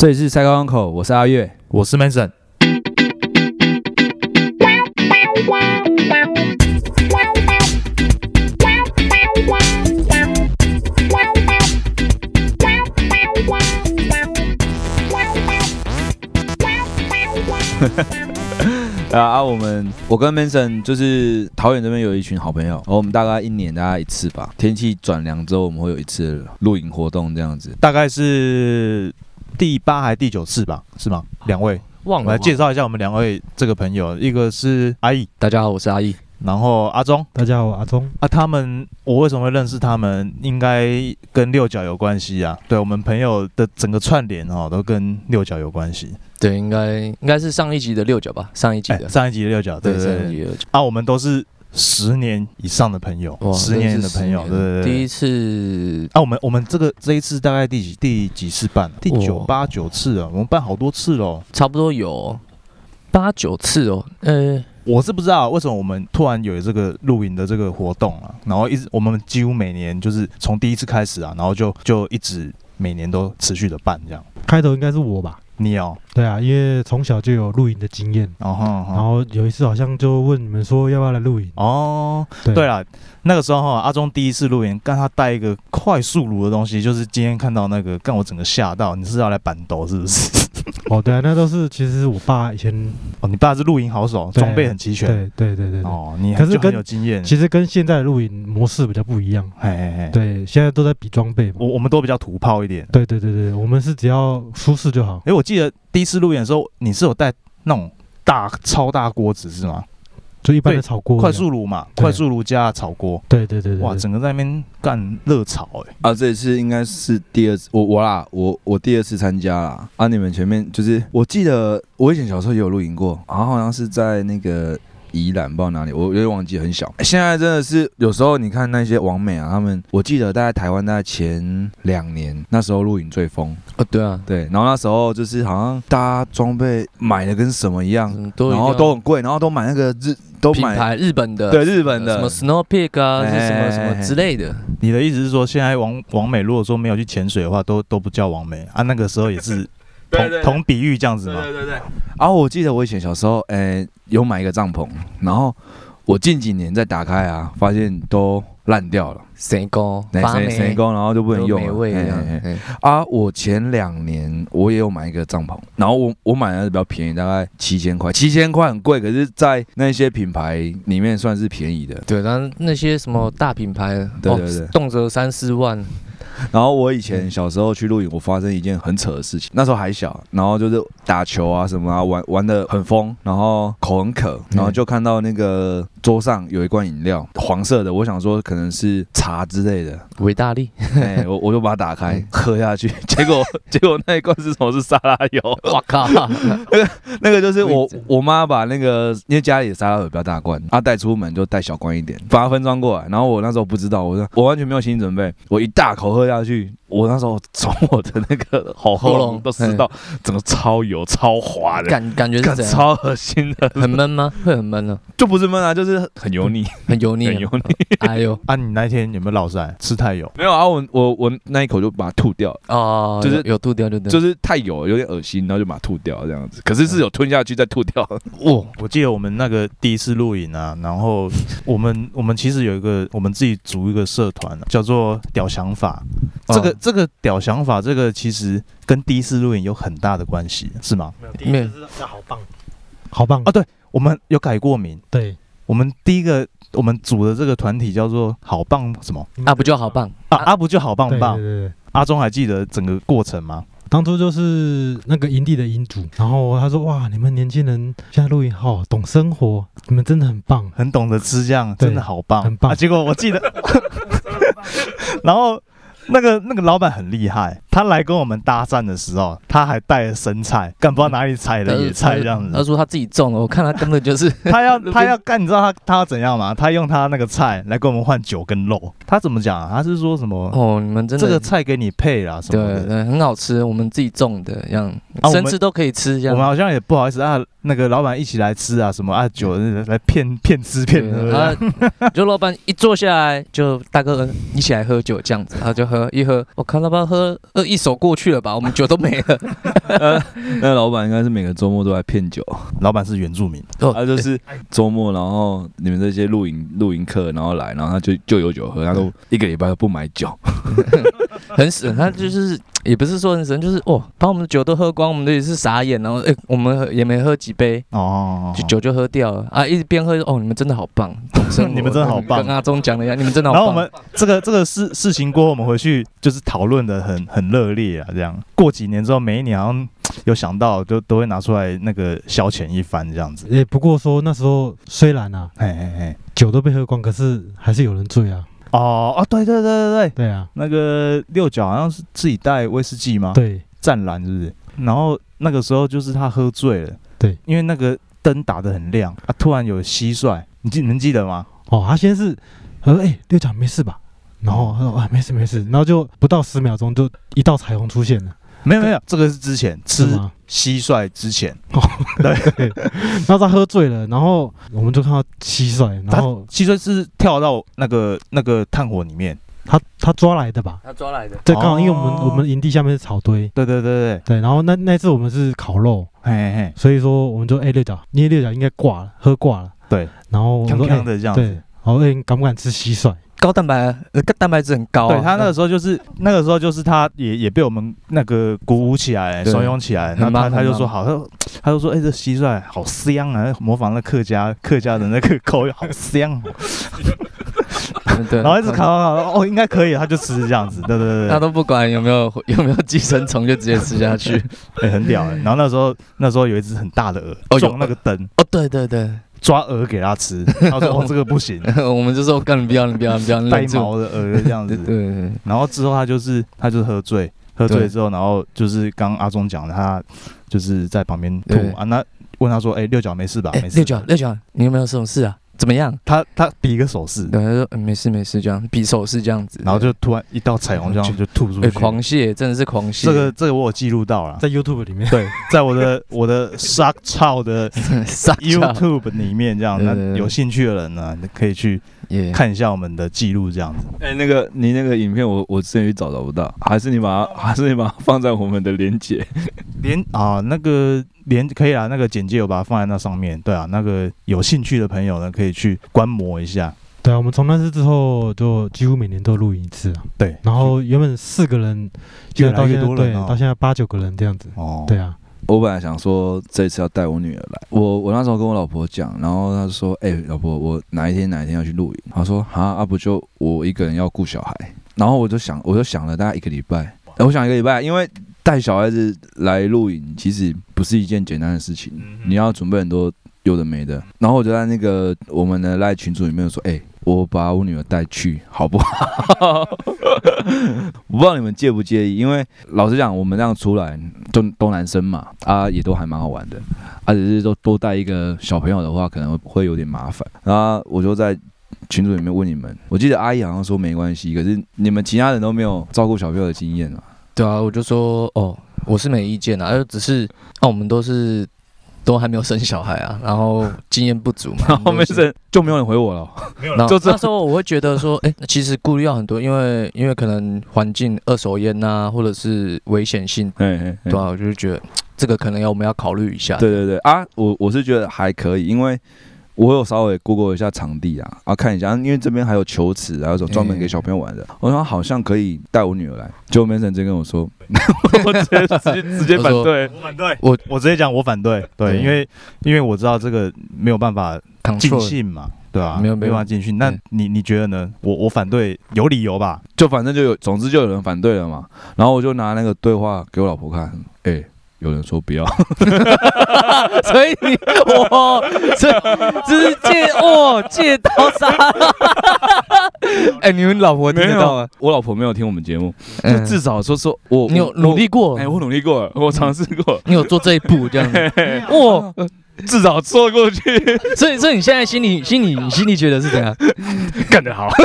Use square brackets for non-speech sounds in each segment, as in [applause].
这里是赛高港口，我是阿月。我是 Mason。[laughs] 啊啊，我们我跟 Manson 就是桃园这边有一群好朋友，然后我们大概一年大概一次吧，天气转凉之后我们会有一次露营活动这样子。大概是第八还是第九次吧？是吗？两位，忘了来介绍一下我们两位这个朋友，一个是阿义，大家好，我是阿义。然后阿忠大家好，我阿忠。啊。他们我为什么会认识他们？应该跟六角有关系啊。对我们朋友的整个串联哦，都跟六角有关系。对，应该应该是上一集的六角吧，上一集哎，的，上一集的六角，对对对上一集的六角。啊，我们都是十年以上的朋友，十年的朋友，对对对。第一次啊，我们我们这个这一次大概第几第几次办啊？第九八九次啊，我们办好多次喽。差不多有八九次哦。呃，我是不知道为什么我们突然有这个露营的这个活动啊，然后一直我们几乎每年就是从第一次开始啊，然后就就一直每年都持续的办这样。开头应该是我吧？你哦，对啊，因为从小就有露营的经验，然后然后有一次好像就问你们说要不要来露营。哦，对对了，那个时候哈，阿忠第一次露营，干他带一个快速炉的东西，就是今天看到那个，干我整个吓到，你是要来板斗是不是？[laughs] 哦，对啊，那都是其实是我爸以前，哦，你爸是露营好手，对装备很齐全。对对对对对，哦，你可是很有经验。其实跟现在的露营模式比较不一样。哎哎哎，对，现在都在比装备嘛。我我们都比较土炮一点。对对对对，我们是只要舒适就好。哎，我记得第一次路演的时候，你是有带那种大超大锅子是吗？就一般的炒锅，快速炉嘛，快速炉加炒锅，对对对对，哇，整个在那边干热炒哎。啊，这一次应该是第二次，我我啦，我我第二次参加啦。啊，你们前面就是，我记得我以前小时候也有露营过，然后好像是在那个宜兰，不知道哪里，我有点忘记，很小。现在真的是有时候你看那些网美啊，他们，我记得大概台湾大概前两年那时候露营最疯，哦，对啊，对，然后那时候就是好像大家装备买的跟什么一样，嗯，都然后都很贵，然后都买那个日都买品牌日本的，对日本的什么 Snow Peak 啊，是什么哎什么之类的。你的意思是说，现在王王美如果说没有去潜水的话，都都不叫王美啊？那个时候也是同对对对。同比喻这样子嘛？对对。然后我记得我以前小时候，诶、有买一个帐篷，然后我近几年再打开啊，发现都烂掉了，谁高那发霉？谁谁工，然后就不能用啊，我前两年我也有买一个帐篷，然后我我买的是比较便宜，大概七千块，七千块很贵，可是，在那些品牌里面算是便宜的。对，然后那些什么大品牌，哦对对对。动辄三四万，[laughs] 然后我以前小时候去露营，我发生一件很扯的事情。那时候还小，然后就是打球啊什么啊，玩玩的很疯，然后口很渴，然后就看到那个桌上有一罐饮料，黄色的，我想说可能是茶之类的，维大利，哎，我我就把它打开喝下去，[laughs] 结果结果那一罐是什么？是沙拉油。[laughs] 我靠，那 [laughs] 个那个就是我我妈把那个，因为家里的沙拉油比较大罐，她带出门就带小罐一点，把它分装过来。然后我那时候不知道，我说我完全没有心理准备，我一大口喝下去，我那时候从我的那个喉喉咙咙都吃到，整个超油超滑的，感感觉是？超恶心的，很闷吗？会很闷呢，就不是闷啊，就是很油腻，很油腻啊。很油腻。[laughs] 哎呦，啊，你那一天有没有落晒？吃太油？没有啊，我我我那一口就把它吐掉了，哦，就是有有吐掉，就对，就是太油了，有点恶心，然后就把它吐掉这样子。可是是有吞下去再吐掉。哦！我记得我们那个第一次录影啊，然后我们我们其实有一个我们自己组一个社团、啊，叫做“屌想法”。这个哦这个“屌想法”这个其实跟第一次录影有很大的关系，是吗？没有，第一次是好棒，好棒啊，对，我们有改过名，对，我们第一个我们组的这个团体叫做“好棒”什么啊，不就好棒？啊？阿不就好棒棒对？对对。阿忠还记得整个过程吗？当初就是那个营地的营主，然后他说：“哇，你们年轻人现在露营好懂生活，你们真的很棒。很懂得吃，这样真的好棒，很棒啊！结果我记得，[laughs] 然后那个那个老板很厉害，他来跟我们搭讪的时候，他还带了生菜，干不知道哪里采的野菜这样子。他说他自己种的，我看他根本就是 [laughs] 他要 [laughs] 他要干，你知道他他要怎样吗？他用他那个菜来跟我们换酒跟肉。他怎么讲啊？他是说什么？哦，你们真的这个菜给你配啦什么的。对对很好吃，我们自己种的，这样啊生吃都可以吃，这样我们好像也不好意思啊，那个老板一起来吃啊，什么啊酒来骗骗吃骗喝 [laughs] 就老板一坐下来，就大哥一起来喝酒这样子，他就喝一喝，我看老板喝一手过去了吧，我们酒都没了。[laughs] 那老板应该是每个周末都在骗酒，老板是原住民，哦他就是周末，然后你们这些露营露营客，然后来，然后他就就有酒喝，他都一个礼拜都不买酒，[laughs] [laughs] 很省，他就是也不是说很神，就是哦，把我们的酒都喝光，我们的也是傻眼，然后哎、我们也没喝几杯，哦，就酒就喝掉了啊，一直边喝哦，你们真的好棒，[laughs] 你们真的好棒跟阿忠讲了一样，你们真的好棒。然后我们这个这个事事情过后，我们回去就是讨论的很很热烈啊，这样过几年之后，每一年好像有想到，就都会拿出来那个消遣一番这样子。也，不过说那时候虽然啊哎哎哎，酒都被喝光，可是还是有人醉啊。哦哦，对对对对对，对啊，那个六角好像是自己带威士忌吗？，对湛蓝是不是？然后那个时候就是他喝醉了，对，因为那个灯打得很亮啊，突然有蟋蟀，你记能记得吗？哦，他先是他说：“哎、六角没事吧？”然后他说：“啊，没事没事。”然后就不到十秒钟，就一道彩虹出现了，没有没有，这个是之前吃是？蟋蟀之前，对。[laughs] 然后他喝醉了，然后我们就看到蟋蟀，然后蟋蟀是跳到那个那个炭火里面。他他抓来的吧？他抓来的，对，刚好因为我们、哦我们营地下面是草堆，对对对对，对。然后那那次我们是烤肉，嘿嘿嘿，所以说我们就哎、六角，捏六角应该挂了，喝挂了。对，然后我锵说哎锵的这样对。，然后哎、你敢不敢吃蟋蟀？高蛋白，呃，蛋白质很高、啊。对他那个时候就是那个时候就是他也也被我们那个鼓舞起来，怂恿起来，很然后他他就说好，他他就说哎、这蟋蟀好香啊，模仿那客家客家的那个口音，好香哦。嗯对，然后一直烤烤烤，哦，应该可以，他就吃这样子，对对对对，他都不管有没有有没有寄生虫，就直接吃下去。[laughs] 哎很屌哎。然后那时候那时候有一只很大的鹅哦有撞那个灯，哦，对对对，抓鹅给他吃，他说 [laughs] 哦这个不行，[laughs] 我们就说干你不要，你不要，你不要，[laughs] 带。毛的鹅这样子。对对，然后之后他就是他就是喝醉，喝醉之后，然后就是刚刚阿忠讲的，他就是在旁边吐对啊。那问他说：“哎、六角没事吧？哎没，事。六角六角，你有没有什么事啊？怎么样？他他比一个手势，对，他说、嗯、没事没事，这样比手势这样子，然后就突然一道彩虹这样就吐出哎、去。狂泻，真的是狂泻。这个这个我有记录到了，在 YouTube 里面，对，在我的我的 Shark 超的 [laughs] YouTube 里面这样，那有兴趣的人呢，你可以去耶，看一下我们的记录这样子。哎、那个你那个影片我我之前也找找不到，还是你把它 [laughs] 还是你把它放在我们的连接。连啊那个连可以啊，那个简介我把它放在那上面。对啊，那个有兴趣的朋友呢，可以去观摩一下。对啊，我们从那次之后就几乎每年都录影一次啊。对，然后原本四个人，越来越现在到现在多人哦对到现在八九个人这样子。哦，对啊，我本来想说这次要带我女儿来，我我那时候跟我老婆讲，然后她说：“哎、老婆，我哪一天哪一天要去露营？”她说：“啊，啊不就我一个人要顾小孩？”然后我就想，我就想了大概一个礼拜，哎我想一个礼拜，因为带小孩子来露营其实不是一件简单的事情，你要准备很多有的没的。然后我就在那个我们的赖群组里面说：“哎、我把我女儿带去好不好？” [laughs] 我不知道你们介不介意，因为老实讲，我们这样出来都都男生嘛，啊，也都还蛮好玩的，啊，只是说多带一个小朋友的话，可能会有点麻烦。然后我就在群组里面问你们，我记得阿姨好像说没关系，可是你们其他人都没有照顾小朋友的经验啊。对啊，我就说哦，我是没意见啊，就只是啊，我们都是都还没有生小孩啊，然后经验不足嘛。[laughs] 然后没事。事就没有人回我了。然后就这那时候我会觉得说，哎、其实顾虑要很多，因为因为可能环境二手烟呐、或者是危险性，嘿嘿嘿对啊，我就是觉得这个可能要我们要考虑一下。对对对啊，我我是觉得还可以，因为我有稍微 Google 一下场地啊，啊看一下，因为这边还有球池，还有种专门给小朋友玩的，我说好像可以带我女儿来，结果 Mason 直接跟我说，[laughs] 我直接直接直接反对，我反对，我我直接讲我反对，对，因为因为我知道这个没有办法尽兴嘛，对啊、没没有。没办法尽兴。那你你觉得呢？我我反对有理由吧？就反正就有，总之就有人反对了嘛，然后我就拿那个对话给我老婆看，哎、有人说不要，[laughs] 所以你我，这这是借哇借刀杀。哎、你们老婆听得到吗？我老婆没有听我们节目，就嗯至少说说我你有努力，过我哎、，我努力过了，我尝试过，你有做这一步这样子。哇，[laughs] 至少说过去，[laughs] 所以所以你现在心里心里你心里觉得是怎样？[laughs] 干得好。[laughs]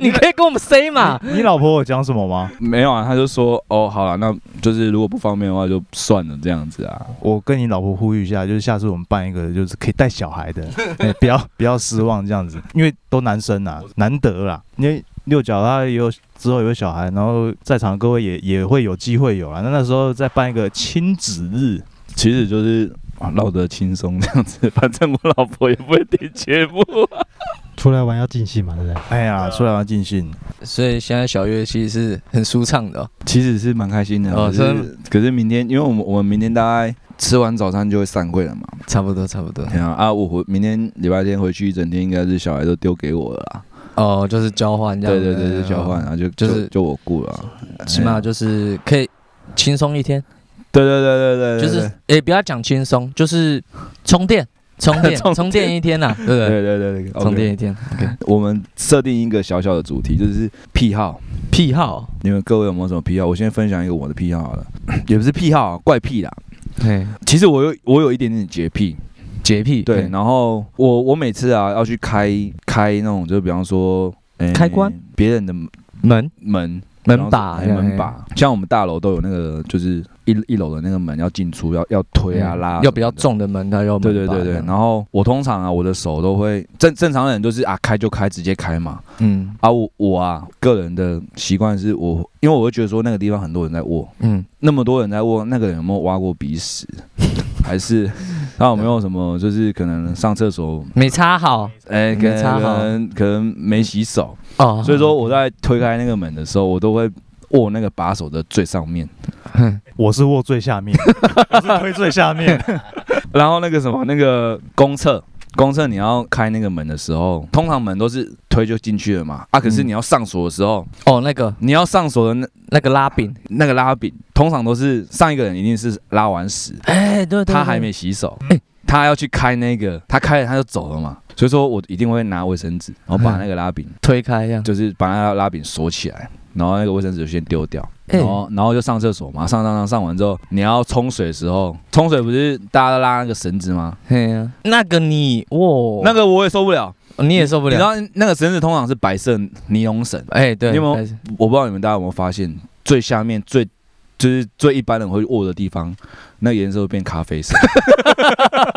你可以跟我们 say 嘛？你老婆有讲什么吗？没有啊，他就说哦，好了，那就是如果不方便的话就算了这样子啊。我跟你老婆呼吁一下，就是下次我们办一个就是可以带小孩的，哎不要不要失望这样子，因为都男生啊，难得啦。因为六角他也有之后有小孩，然后在场的各位也也会有机会有啊。那那时候再办一个亲子日，其实就是啊唠得轻松这样子，[laughs] 反正我老婆也不会听节目。[laughs] 出来玩要尽兴嘛，对不对？哎呀，出来玩尽兴。所以现在小月其实是很舒畅的哦、其实是蛮开心的，可是可是明天，因为我们我们明天大概吃完早餐就会散会了嘛。差不多差不多。对啊，啊，我回明天礼拜天回去一整天，应该是小孩都丢给我了啦。哦，就是交换这样。对对对，就交换，然后就就是就我顾了啊。起码就是可以轻松一天，对对对对对，就是诶，不要讲轻松，就是充电，[laughs] 充电，充电一天呐，[laughs] 对不对对？对对对，充电一天。OK，我们设定一个小小的主题，就是癖好。癖好，你们各位有没有什么癖好？我先分享一个我的癖好好了，[clears throat] 也不是癖好、啊，怪癖啦。对，其实我有我有一点点洁癖，洁癖，对。然后我我每次啊要去开开那种，就比方说、诶开关别人的门门门把哎门把，像我们大楼都有那个，就是一一楼的那个门要进出，要要推啊拉，要比较。重的门，它要门对对对对，然后我通常啊，我的手都会正正常人都是啊开就开，直接开嘛。嗯。啊我我啊个人的习惯是我，因为我会觉得说那个地方很多人在握，嗯，那么多人在握，那个人有没有挖过鼻屎，还是他有没有什么就是可能上厕所，没擦好。哎、可能没擦好。可能可能没洗手，哦，所以说我在推开那个门的时候，我都会握那个把手的最上面。[laughs] 我是握最下面，[laughs] 我是推最下面。[laughs] 然后那个什么，那个公厕，公厕你要开那个门的时候，通常门都是推就进去了嘛。啊，可是嗯。你要上锁的时候，哦，那个。你要上锁的那那个拉柄，那个拉柄，通常都是上一个人一定是拉完屎，哎，对对，他还没洗手哎，他要去开那个，他开了他就走了嘛。所以说我一定会拿卫生纸，然后把那个拉柄，推开这样，就是把那个拉柄锁起来。然后那个卫生纸就先丢掉，哎然后然后就上厕所嘛，上上上上完之后，你要冲水的时候，冲水不是大家都拉那个绳子吗？嘿呀，那个你哇，那个我也受不了，你也受不你知了，道那个绳子通常是白色尼龙绳，哎，对，你有没有我不知道你们大家有没有发现，最下面最就是最一般人会握的地方，那颜色会变咖啡色。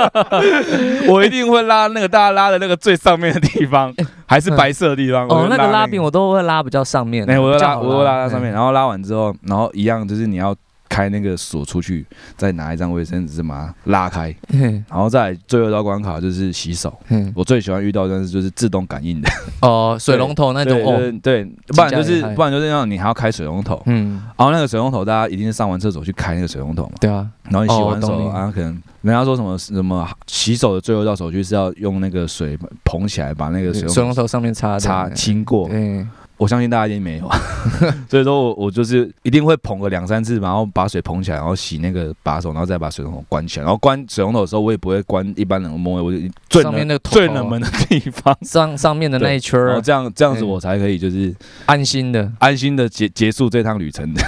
[laughs] 我一定会拉那个大家拉的那个最上面的地方，还是白色的地方。我哦，那个拉柄我都会拉比较上面，哎、我会拉，我会拉到上面，哎然后拉完之后，然后一样就是你要开那个锁出去，再拿一张卫生纸把它拉开，然后再来最后一道关卡就是洗手。嘿。我最喜欢遇到的是就是自动感应的。[laughs] 哦，水龙头那种对哦，对对，不然就是不然就是让你还要开水龙头，嗯，然后那个水龙头大家一定是上完厕所去开那个水龙头嘛，对啊，然后你洗完手，哦懂你。然后可能人家说什么什么洗手的最后一道手续是要用那个水捧起来把那个水龙头水龙头上面擦擦，清过，对，我相信大家一定没有，[laughs] 所以说我我就是一定会捧个两三次，然后把水捧起来，然后洗那个把手，然后再把水龙头关起来。然后关水龙头的时候，我也不会关一般人的摸，我就最冷上面那个最冷门的地方，上上面的那一圈儿然后这样这样子嗯我才可以就是安心的。安心的结结束这趟旅程的。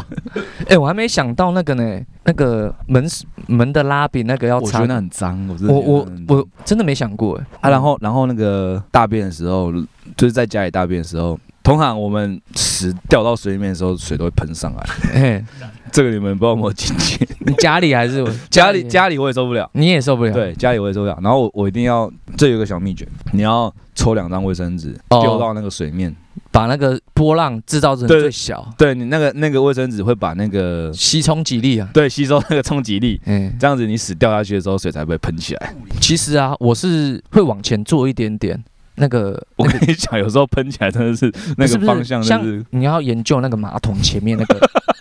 [laughs] 哎，我还没想到那个呢，那个门门的拉柄那个要擦我觉得那很脏，我真的我我真的没想过哎。啊，然后然后那个大便的时候，就是在家里大便的时候，通常我们屎掉到水里面的时候，水都会喷上来。嘿，这个你们不知道有没有经验？你 [laughs] 家里还是我家里家里我也受不了。你也受不了？对，家里我也受不了。然后我我一定要，这有个小秘诀，你要抽两张卫生纸哦丢到那个水面，把那个波浪制造成最小，对你那个那个卫生纸会把那个吸冲击力啊。对吸收那个冲击力，嗯，这样子你屎掉下去的时候，水才不会喷起来。其实啊，我是会往前做一点点。那个我跟你讲，有时候喷起来真的是那个方向，是你要研究那个马桶前面那个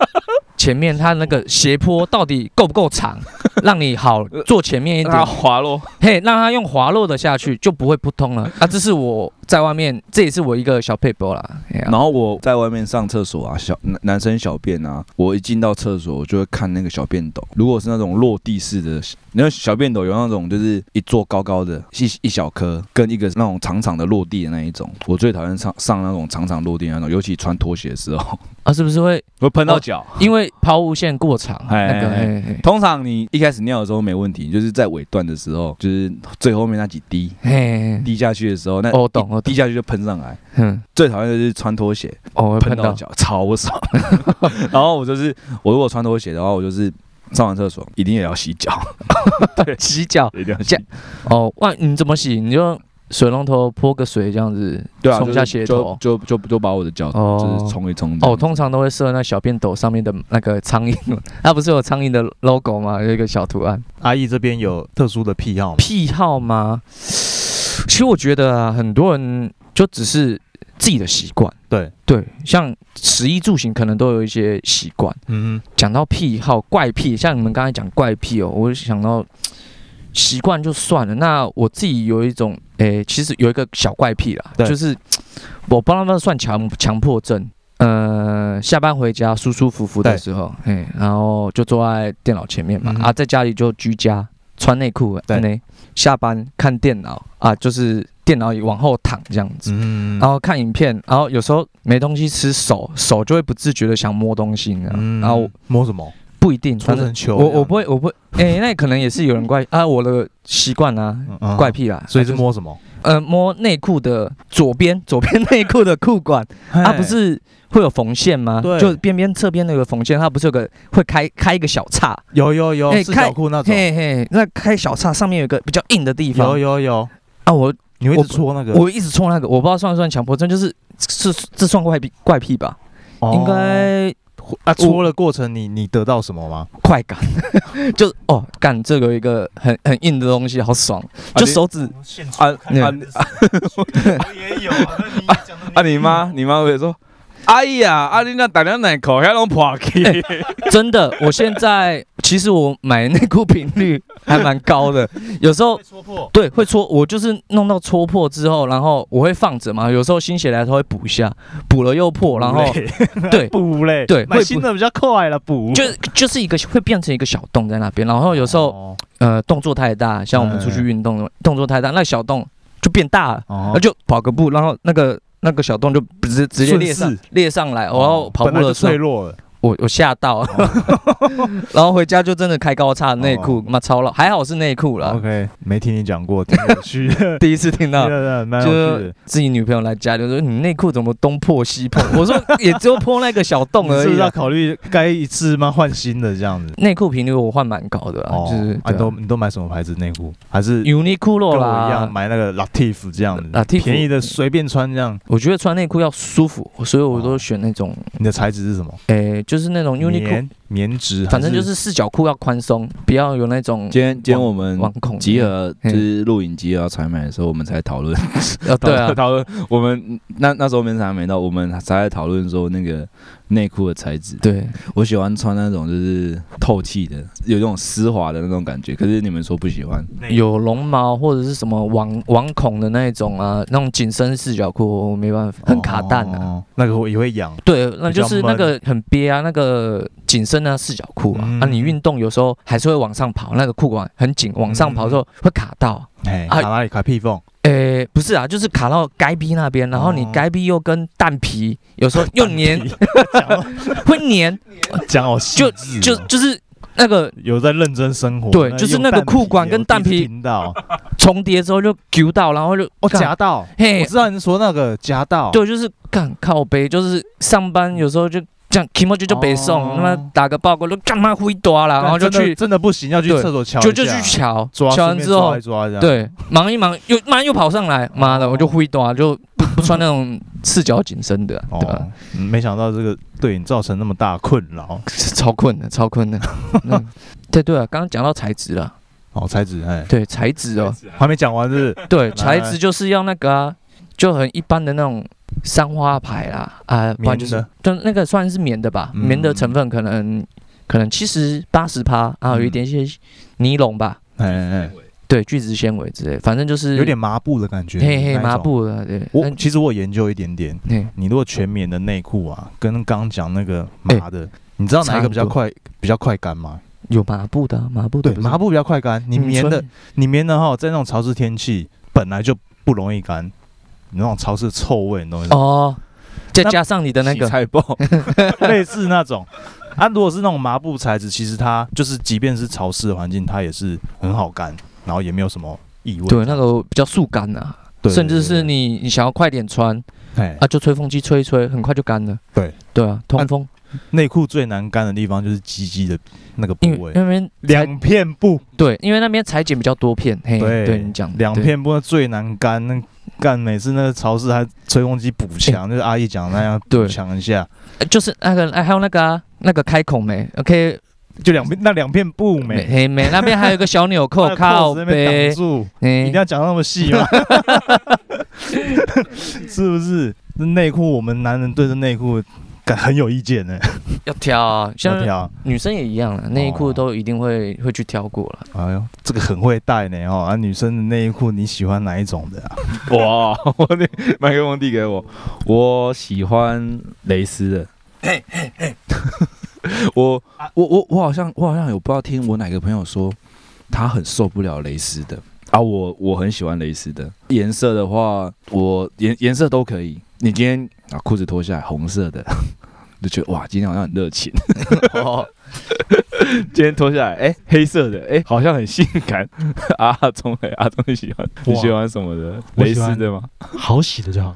[laughs] 前面它那个斜坡到底够不够长，让你好坐前面一点，滑落。嘿，让它用滑落的下去就不会扑通了啊！这是我在外面，这也是我一个小配博啦。啊然后我在外面上厕所啊，小男男生小便啊，我一进到厕所，我就会看那个小便斗。如果是那种落地式的，那小便斗有那种就是一座高高的，一一小颗，跟一个那种长长的落地的那一种。我最讨厌上上那种长长落地的那种，尤其穿拖鞋的时候，[laughs] 啊，是不是会会喷到脚。因为抛物线过长？哎通常你一开始尿的时候没问题，就是在尾段的时候，就是最后面那几滴嘿嘿，滴下去的时候，那哦懂我懂一滴下去就喷上来。嗯，最讨厌的就是穿拖鞋，哦，会喷到脚，超不爽。[laughs] 然后我就是，我如果穿拖鞋的话，我就是上完厕所一定也要洗脚，[laughs] 对洗脚。一定要洗这。哦，哇，你怎么洗？你就水龙头泼个水这样子，对啊，冲一下就是鞋头就就就就把我的脚哦就是冲一冲哦，通常都会设那小便斗上面的那个苍蝇，它 [laughs] 不是有苍蝇的 logo 吗？有一个小图案。阿姨这边有特殊的癖好吗？癖好吗？其实我觉得啊，很多人就只是自己的习惯。对，对，像食衣住行可能都有一些习惯。嗯讲到癖好、怪癖，像你们刚才讲怪癖哦，我就想到习惯就算了。那我自己有一种，诶、其实有一个小怪癖啦，就是我不知道那算强强迫症。呃，下班回家舒舒服服的对时候，嘿，然后就坐在电脑前面嘛，嗯啊，在家里就居家穿内裤，对呢，下班看电脑啊，就是电脑往后躺这样子，嗯。然后看影片，然后有时候没东西吃，手手就会不自觉的想摸东西，你知道吗？嗯。然后摸什么？不一定，搓反正成球我我不会，我不会，哎、那可能也是有人怪啊，我的习惯啊，嗯怪，癖啦，所以是啊摸什么？就是呃摸内裤的左边，[laughs] 左边内裤的裤管，它啊不是会有缝线吗？对就边边侧边那个缝线，它不是有个会开开一个小叉，有有有哎四角裤那种，嘿嘿，那开小叉上面有一个比较硬的地方有有有，啊，我你会一直搓那个？我一直戳那个，我不知道算不算强迫症，就是是这算怪癖怪癖吧？哦应该啊，搓的过程你你得到什么吗？快感，[laughs] 就哦，干这个一个很很硬的东西，好爽，就手指啊啊嗯啊 [laughs] 我也有啊，你啊！你妈你妈会说，哎呀，啊你那打两奶口还拢破去，真的，我现在其实我买内裤频率 [laughs] 还蛮高的，有时候戳破，对会戳，我就是弄到戳破之后，然后我会放着嘛，有时候心血来潮会补一下，补了又破，然后对补嘞，对 [laughs] 会买新的比较快了，补。就就是一个会变成一个小洞在那边，然后有时候哦。呃动作太大，像我们出去运动动作太大，那小洞就变大了，哦。那就跑个步，然后那个那个小洞就直接直接裂上顺势裂上来，然后跑步的时候脆弱了，我我吓到，[laughs] 然后回家就真的开高叉内裤哦，妈超老，还好是内裤啦。OK，没听你讲过，挺有趣的，[laughs] 第一次听到 [laughs] 就是。自己女朋友来家里说你内裤怎么东破西破，我说也只有破那个小洞你是不是要。考虑该一次吗？换新的这样子？内裤频率我换蛮高的啊，就是啊，你都你都买什么牌子内裤？还是 Uniqlo 我啦一样买那个 Latif 这样子 Latif 便宜的随便穿这样？我觉得穿内裤要舒服，所以我都选那种，你的材质是什么？诶，就是那种 Uniqlo，棉棉质，反正就是四角裤要宽松，不要有那种今天今天我们网孔集合嘿。就是录影集合要采买的时候，我们才讨论，呃，对啊，[laughs] 讨论我们那那时候没才没到，我们才在讨论说那个内裤的材质。对，我喜欢穿那种就是透气的，有那种丝滑的那种感觉。可是你们说不喜欢，有绒毛或者是什么网网孔的那一种啊，那种紧身四角裤我没办法，很卡蛋啊。哦，那个我也会痒。对，那就是那个很憋啊，那个紧身的四角裤啊，嗯啊，你运动有时候还是会往上跑，那个裤管很紧，往上跑的时候会卡到。卡哪里卡屁缝？诶，不是啊，就是卡到该逼那边，然后你哦该逼又跟蛋皮，有时候又粘，讲会粘，[laughs] 讲好细就致哦就就是那个有在认真生活。对就是那个裤管跟蛋皮 [laughs] 重叠之后就揪到，然后就哦，夹到，嘿我知道你说那个夹到，对，就是干靠背，就是上班有时候就这样 k i m o 就就北送，哦他妈打个报告都干嘛灰多啦，然后就去真的不行，要去厕所瞧就就去瞧，抓，瞧完之后。对，忙一忙又妈又跑上来，妈的我就灰多，就不 [laughs] 不穿那种赤脚紧身的，对吧？没想到这个对你造成那么大困扰。[laughs] 超困的，超困的。[laughs] 嗯对对啊，刚刚讲到材质了，哦，材质，哎，对材质哦，还没讲完是？对材质就是要那个啊，就很一般的那种三花牌啦，啊，不然就是棉的。就那个算是棉的吧，嗯。棉的成分可能可能七十八十趴啊，有一点些尼龙吧，哎哎哎，对，聚酯纤维之类，反正就是有点麻布的感觉。嘿嘿麻。布的，对，我其实我研究一点点，嘿。你如果全棉的内裤啊，跟刚刚讲那个麻的，你知道哪一个比较快比较快干吗？有麻布的啊，麻布的对，麻布比较快干。你嗯棉的，你棉的哈，在那种潮湿天气本来就不容易干，你那种潮湿的臭味，你懂我意思吗？哦，再加上你的那个，洗菜包，[laughs] 类似那种。啊，如果是那种麻布材质，其实它就是，即便是潮湿的环境，它也是很好干，然后也没有什么异味。对，那个比较速干啊，对，甚至是你你想要快点穿哎啊，就吹风机吹一吹，很快就干了。对对啊，通风内裤最难干的地方就是鸡鸡的那个部因为位，那边两片布，对，因为那边裁剪比较多片，嘿，对对你讲对两片布最难干。那干每次那个超市还吹风机补墙，就是阿姨讲那样补对墙一下，呃就是那个哎，还有那个啊，那个开孔没？OK，就两边那两片布没没。嘿没，那边还有一个小纽扣靠 [laughs] 扣子挡，住，一哎定，要讲那么细吗？[laughs] 是不是？那内裤，我们男人对着内裤感很有意见呢。[laughs] 要挑啊，要像挑，女生也一样了，内衣裤哦都一定会会去挑过了。哎呦，这个很会带呢哦。啊，女生的内衣裤你喜欢哪一种的啊？[laughs] 哇！我那麦克风递给我，我喜欢蕾丝的。[laughs] 我我我我好像我好像有不知道听我哪个朋友说，他很受不了蕾丝的啊。我我很喜欢蕾丝的颜色的话，我颜颜色都可以。你今天啊裤子脱下来红色的，[laughs] 就觉得哇，今天好像很热情。[laughs] 哦，今天脱下来，哎、黑色的，哎、好像很性感。[laughs] 阿忠嘞，阿忠你喜欢你喜欢什么的？蕾丝的吗？好洗的就好。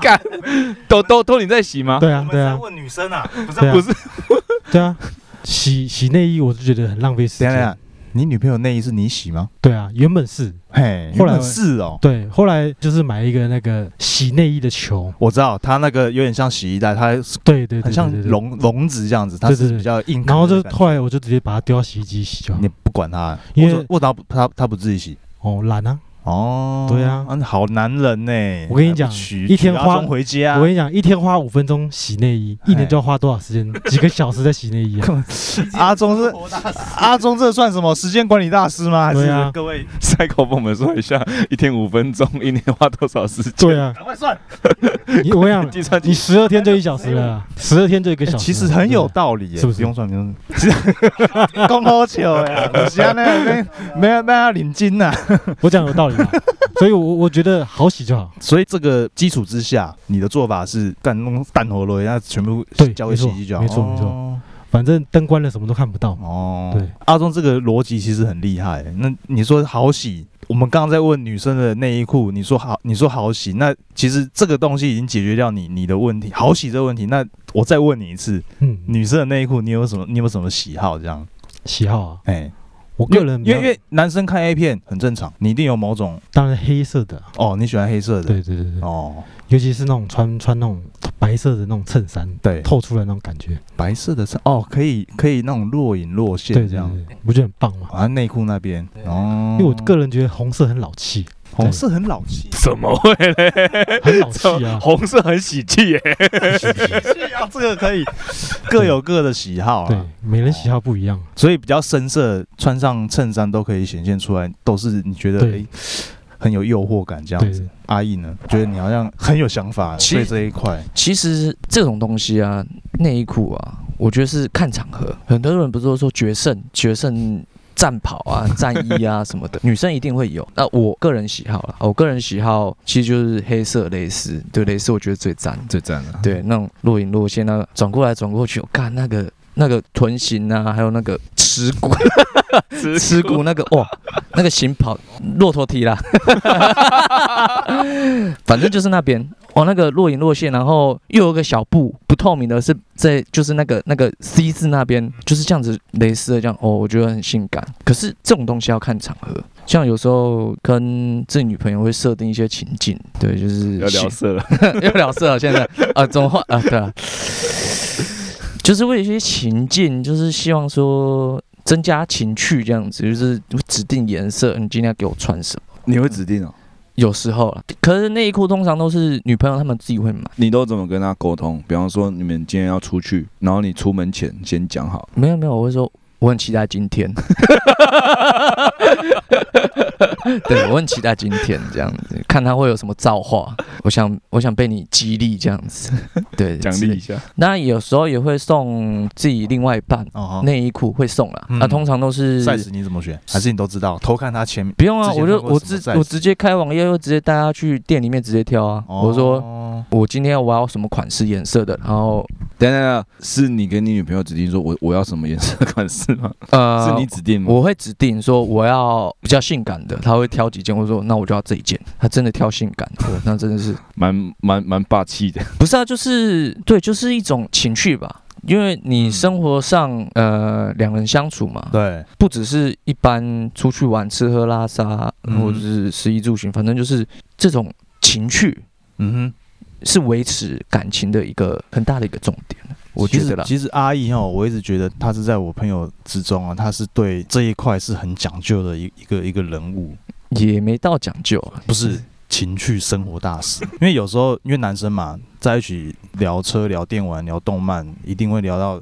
干，都都都你在洗吗？对啊，对啊，问女生啊，不是啊不是，对啊，洗洗内衣我就觉得很浪费时间下。你女朋友内衣是你洗吗？对啊，原本是嘿，后来原本是哦。对，后来就是买一个那个洗内衣的球，我知道，它那个有点像洗衣袋，它对对对，很像笼笼子这样子，它是比较硬壳然后就。后来我就直接把它丢到洗衣机洗就好你。不管它，因为为为啥不他他不自己洗？哦，懒啊！哦，对啊好男人呢。我跟你讲一天花我跟你讲，一天花五分钟洗内衣，一年就要花多少时间？几个小时在洗内衣啊？[laughs] 阿忠是阿忠，这算什么时间管理大师吗？还是对啊各位赛口帮我们说一下，一天五分钟，[laughs] 一年花多少时间？对啊，赶快算？你我跟你讲，[laughs] 你十二天就一小时了啊，十二天就一个小时了，其实很有道理耶，是不是不用算，不用算。公好笑呀，我现在没没有没有领金呐。我讲有道理吧？所以我我觉得好洗就好。所以这个基础之下，你的做法是干弄蛋活了，那全部对交给洗衣机就好。没错没错哦反正灯关了什么都看不到。哦，对，阿忠这个逻辑其实很厉害。那你说好洗，我们刚刚在问女生的内衣裤，你说好，你说好洗，那其实这个东西已经解决掉你你的问题，好洗这个问题。那我再问你一次，嗯，女生的内衣裤你有什么？你有什么喜好？这样，喜好啊，哎，我个人因为因为男生看 A 片很正常，你一定有某种当然黑色的。啊，哦，你喜欢黑色的，对对对对，哦，尤其是那种穿穿那种白色的那种衬衫，对，透出来那种感觉，白色的衬哦，可以可以那种若隐若现对对这样，对，不觉得很棒吗？啊，内裤那边哦，因为我个人觉得红色很老气，红色很老气，怎么会嘞？很老气啊。红色很喜气耶。啊，这个可以各有各的喜好对啊，，每人喜好不一样。所以比较深色，穿上衬衫都可以显现出来，都是你觉得很有诱惑感这样子。阿义呢，觉得你好像很有想法，其对这一块，其实这种东西啊，内衣裤啊，我觉得是看场合。很多人不是都说决胜、决胜战袍啊、战衣啊什么的，女生一定会有。那我个人喜好了，我个人喜好其实就是黑色蕾丝，对蕾丝我觉得最赞。最赞了，对，那种若隐若现，那个转过来转过去，我看那个那个臀型啊，还有那个耻骨，耻骨那个哇，那个型跑骆驼蹄啦，[laughs] 反正就是那边哦，那个若隐若现，然后又有个小布不透明的，是在就是那个那个 C 字那边，就是这样子蕾丝的这样哦，我觉得很性感。可是这种东西要看场合，像有时候跟自己女朋友会设定一些情境，对，就是要聊色了。[laughs] 要聊色了，现在啊，怎么换啊？对啊，就是为一些情境，就是希望说增加情趣这样子，就是指定颜色，你今天要给我穿什么？你会指定哦？有时候啊，可是内衣裤通常都是女朋友她们自己会买，你都怎么跟她沟通？比方说你们今天要出去，然后你出门前先讲好，没有没有，我会说我很期待今天，[laughs] 对我很期待今天这样子，看他会有什么造化，我想我想被你激励这样子，[laughs] 对，奖励一下。那有时候也会送自己另外一半哦，内衣裤会送啦，嗯那通常都是 size 你怎么选？还是你都知道？偷看他前面不用啊，我就我直我直接开网页，就直接带他去店里面直接挑啊。我说哦我今天我要什么款式颜色的，然后等等等，是你跟你女朋友指定说我我要什么颜色款式吗？呃，是你指定吗？我会指定说我要比较性感的，他会挑几件，我说那我就要这一件。他真的挑性感 [laughs] 那真的是蛮蛮蛮霸气的。不是啊，就是对，就是一种情趣吧。因为你生活上呃两人相处嘛，对，不只是一般出去玩吃喝拉撒，嗯或者是食衣住行，反正就是这种情趣嗯哼。是维持感情的一个很大的一个重点，我觉得啦。其实其实阿义哈，我一直觉得他是在我朋友之中啊，他是对这一块是很讲究的一一个一个人物，也没到讲究啊，不是情趣生活大师。因为有时候因为男生嘛，在一起聊车、聊电玩、聊动漫，一定会聊到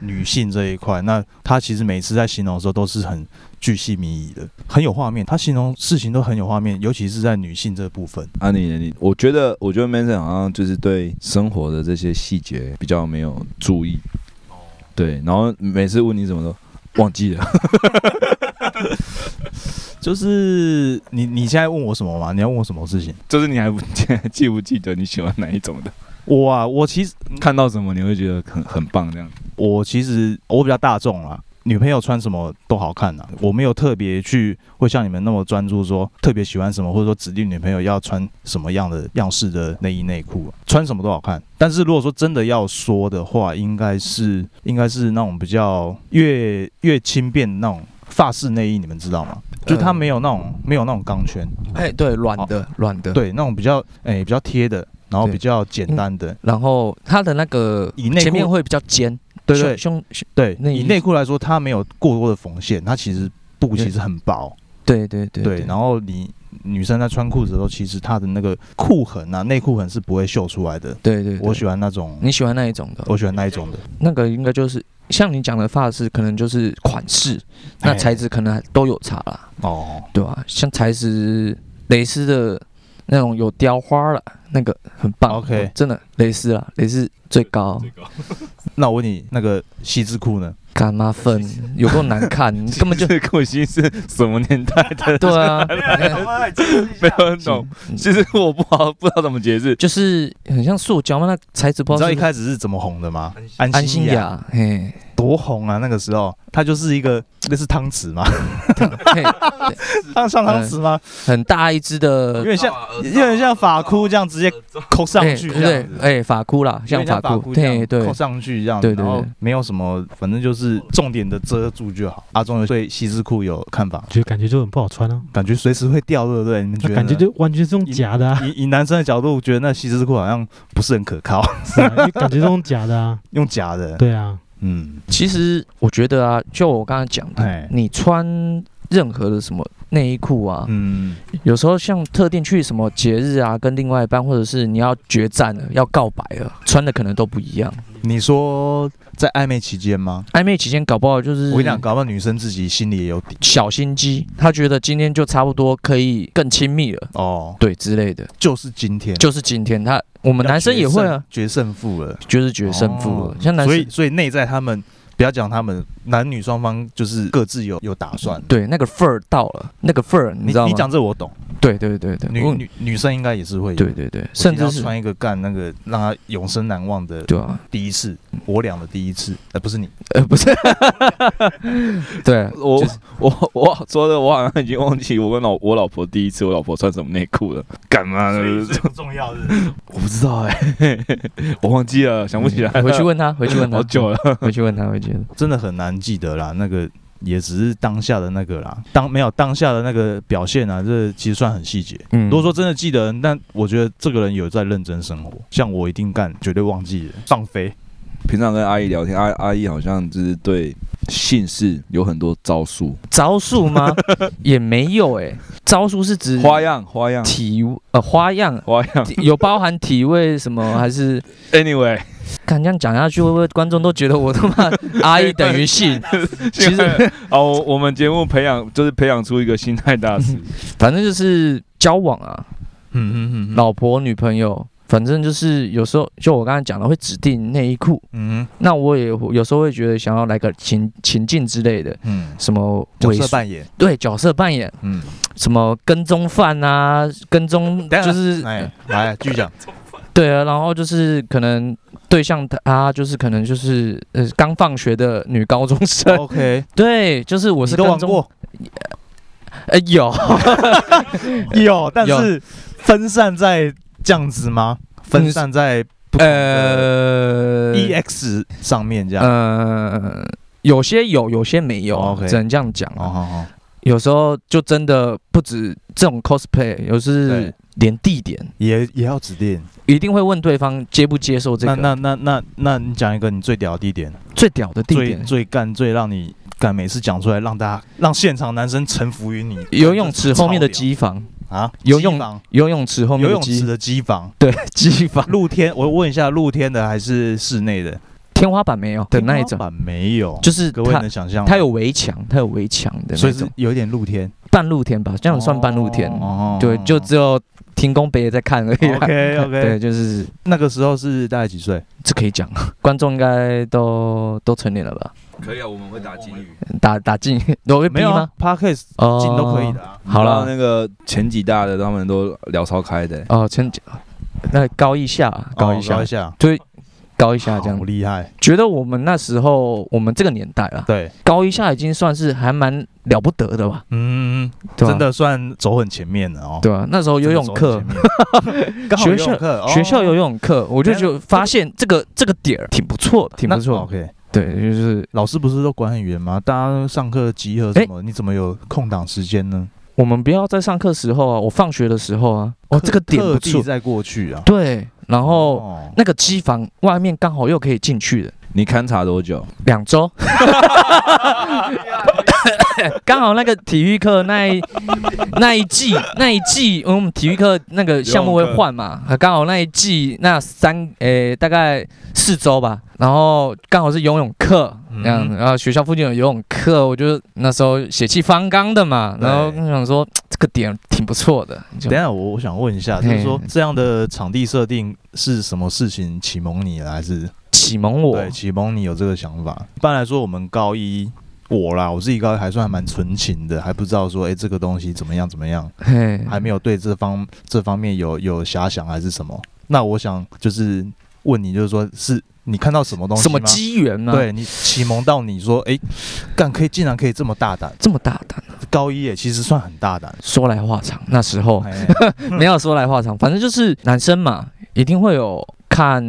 女性这一块。那他其实每次在形容的时候都是很巨细靡遗的，很有画面。他形容事情都很有画面，尤其是在女性这部分。啊你，你我觉得，我觉得 Manson 好像就是对生活的这些细节比较没有注意，对，然后每次问你什么都忘记了，[laughs] 就是你你现在问我什么吗？你要问我什么事情？就是你还不记不记得你喜欢哪一种的？我啊，我其实看到什么你会觉得很很棒这样？我其实我比较大众啦，女朋友穿什么都好看呐，我没有特别去会像你们那么专注说特别喜欢什么，或者说指定女朋友要穿什么样的样式的内衣内裤，穿什么都好看。但是如果说真的要说的话，应该是应该是那种比较越越轻便那种发式内衣，你们知道吗？就它没有那种没有那种钢圈，哎，对，软的软的，，对，那种比较哎、比较贴的，然后比较简单的，然后它的那个以内前面会比较尖，对对胸胸，对，内衣以内裤来说，它没有过多的缝线，它其实布其实很薄。对对对对，然后你女生在穿裤子的时候，其实她的那个裤痕啊、内裤痕是不会秀出来的。对对，我喜欢欢那种，你喜欢那一种的，我喜欢那一种的。那个应该就是像你讲的发饰，可能就是款式，那哎材质可能都有差啦，哦，对吧、像材质蕾丝的那种有雕花了，那个很棒。OK 真的蕾丝啊，蕾丝最高。[laughs] 那我问你，那个西字裤呢？干妈粉有够难看，[laughs] 你根本就这个心是什么年代的？对啊，[laughs] 没有很懂。其实我不好不知道怎么解释。就是很像塑胶嘛，那材质不你知道一开始是怎么红的吗？安心雅，嘿，多红啊！那个时候，它就是一个那是汤匙嘛，嘿 [laughs] 它像汤匙吗？很大一只的有的，点像，有点像发箍这样直接扣上去对样子，。哎，发箍啦，像有点发箍，这样对对扣，上去这样子，然后对对对没有什么，反正就是重点的遮住就好。阿忠对西织裤有看法，就感觉就很不好穿啊，感觉随时会掉，对不对？你们觉得感觉就完全是用假的啊，以以男生的角度，觉得那西织裤好像不是很可靠，是啊，感觉是用假的啊，[laughs] 用假的。，对啊，嗯，其实我觉得啊，就我刚才讲的，哎，你穿任何的什么内衣裤啊，嗯，有时候像特定去什么节日啊，跟另外一半，或者是你要决战了、要告白了，穿的可能都不一样。你说在暧昧期间吗？暧昧期间搞不好就是我跟你讲，搞不好女生自己心里也有底小心机，她觉得今天就差不多可以更亲密了，哦，对之类的。就是今天，就是今天，他我们男生也会啊，决胜负了，就是决胜负了。哦像男生所以所以内在他们不要讲他们男女双方就是各自有有打算。对那个份儿到了，那个份儿你你知道吗？你讲这我懂，对对对对，女女女生应该也是会有，对对对，甚至穿一个干那个让她永生难忘的对啊，第一次，我俩的第一次，呃，不是你，呃不是，[laughs] 对，我我我说的，我好像已经忘记我跟老我老婆第一次我老婆穿什么内裤了，干嘛的？不重要的。我不知道哎、[laughs] 我忘记了，想不起来。回去问他，回去问他，[laughs] 好久了。回去问他，回去真的很难记得啦，那个也只是当下的那个啦，当没有当下的那个表现啊，这其实算很细节。嗯如果说真的记得，但我觉得这个人有在认真生活，像我一定干，绝对忘记了放飞。平常跟阿姨聊天，阿阿姨好像就是对姓氏有很多招数、招数吗？[laughs] 也没有哎，招数是指花样、花样、体呃花样，花样。[laughs] 有包含体位什么还是？Anyway，看这样讲下去，会不会观众都觉得我他妈阿姨等于姓？[laughs] 其实哦，我们节目培养就是培养出一个心态大师。反正就是交往啊，嗯嗯嗯老婆女朋友，反正就是有时候就我刚才讲的会指定内衣裤，嗯那我也有时候会觉得想要来个情情境之类的，嗯，什么角色扮演，对角色扮演，嗯，什么跟踪犯啊，跟踪就是哎，来继续讲，[laughs] 对啊，然后就是可能对象他就是可能就是呃刚放学的女高中生，OK，[laughs] 对，就是我我是跟踪，都玩过，呃有。[laughs] 有，但是分散在这样子吗？分散在呃 EX 上面这样。呃，有些有，有些没有，只能这样讲哦，有时候就真的不止这种 cosplay，有时连地点也也要指定。一定会问对方接不接受这个。那那那那那你讲一个你最屌的地点，最屌的地最点，最干最让你干，每次讲出来让大家让现场男生臣服于你。游泳池后面的超机房，屌啊，游泳房。游泳池后面游泳池的机房，对，[laughs] 机房，露天。我问一下，露天的还是室内的？天花板没有的那一种。天花，板没有，就是各位它能想象？它有围墙，它有围墙的所以是有一点露天，半露天吧，这样算半露天。哦。对，就只有停工北也在看而已啦。OK 对，OK [laughs] 对。就是那个时候是大概几岁？这可以讲，观众应该都都成年了吧？可以啊，我们会打金鱼。打打进都会逼没有吗哦进都可以的啊。好了，那个前几大的他们都聊超开的，哦，前几那高一下，高一下哦高一，下，对，高一下这样好。厉害。觉得我们那时候，我们这个年代啊，对，高一下已经算是还蛮了不得的吧？嗯，对真，的算走很前面的哦。对啊，那时候游泳课，[laughs] 学校学校游泳课，我就就发现这个这个点儿挺不错的，挺不错。OK，对，就是老师不是都管很严吗？大家上课集合什么？你怎么有空档时间呢？我们不要在上课时候啊，我放学的时候啊，哦，这个点不错。在过去啊。对，然后哦，那个机房外面刚好又可以进去的，你勘察多久？两周，[laughs] [laughs] 刚好那个体育课那一那一季那一季，我们体育课那个项目会换嘛，刚好那一季那三诶、大概四周吧，然后刚好是游泳课这样，嗯然后学校附近有游泳课，我就那时候血气方刚的嘛，然后我想说这个点挺不错的，等下我我想问一下，就是说这样的场地设定是什么事情启蒙你的，还是？启蒙我？对启蒙你有这个想法？一般来说，我们高一我啦，我自己高一还算还蛮纯情的，还不知道说，哎、这个东西怎么样怎么样，嘿，还没有对这方这方面有有遐想还是什么？那我想就是问你，就是说是你看到什么东西什么机缘呢？，对你启蒙到你说，哎、干可以竟然可以这么大胆，这么大胆，高一也，其实算很大胆。说来话长，那时候哎 [laughs] 没有说来话长，反正就是男生嘛，一定会有看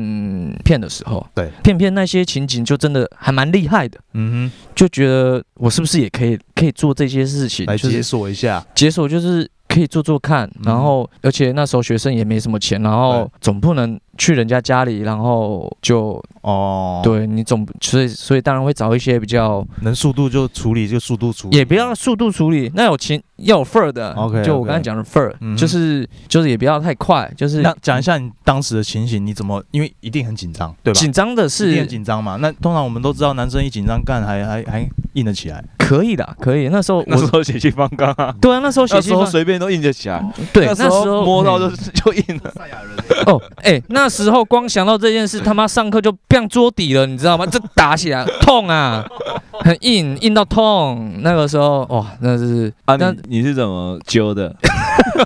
片的时候，对，片片那些情景就真的还蛮厉害的，嗯哼。就觉得我是不是也可以可以做这些事情，哼，来解锁一下，解锁就是。可以做做看，嗯。然后而且那时候学生也没什么钱，然后总不能去人家家里，然后就哦，，对你总所以所以当然会找一些比较能速度就处理就速度处理，也不要速度处理，那有情要有份儿的 OK，就我刚才讲的份儿嗯就是就是也不要太快，就是那讲一下你当时的情形，你怎么？因为一定很紧张，对吧？紧张的是很紧张嘛。那通常我们都知道，男生一紧张干还还还硬得起来。可以的，可以。那时候我那时候血气方刚啊，对啊，那时候血那时候气方随便都硬得起来，对，那那时候摸到就嗯 [laughs] 就硬了。哦，哎，那时候光想到这件事，他妈上课就变桌底了，你知道吗？这打起来痛啊，很硬，硬到痛。那个时候哇，那是啊，那你你是怎么揪的？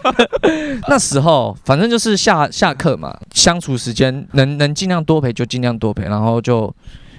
[laughs] 那时候反正就是下下课嘛，相处时间能能尽量多陪就尽量多陪，然后就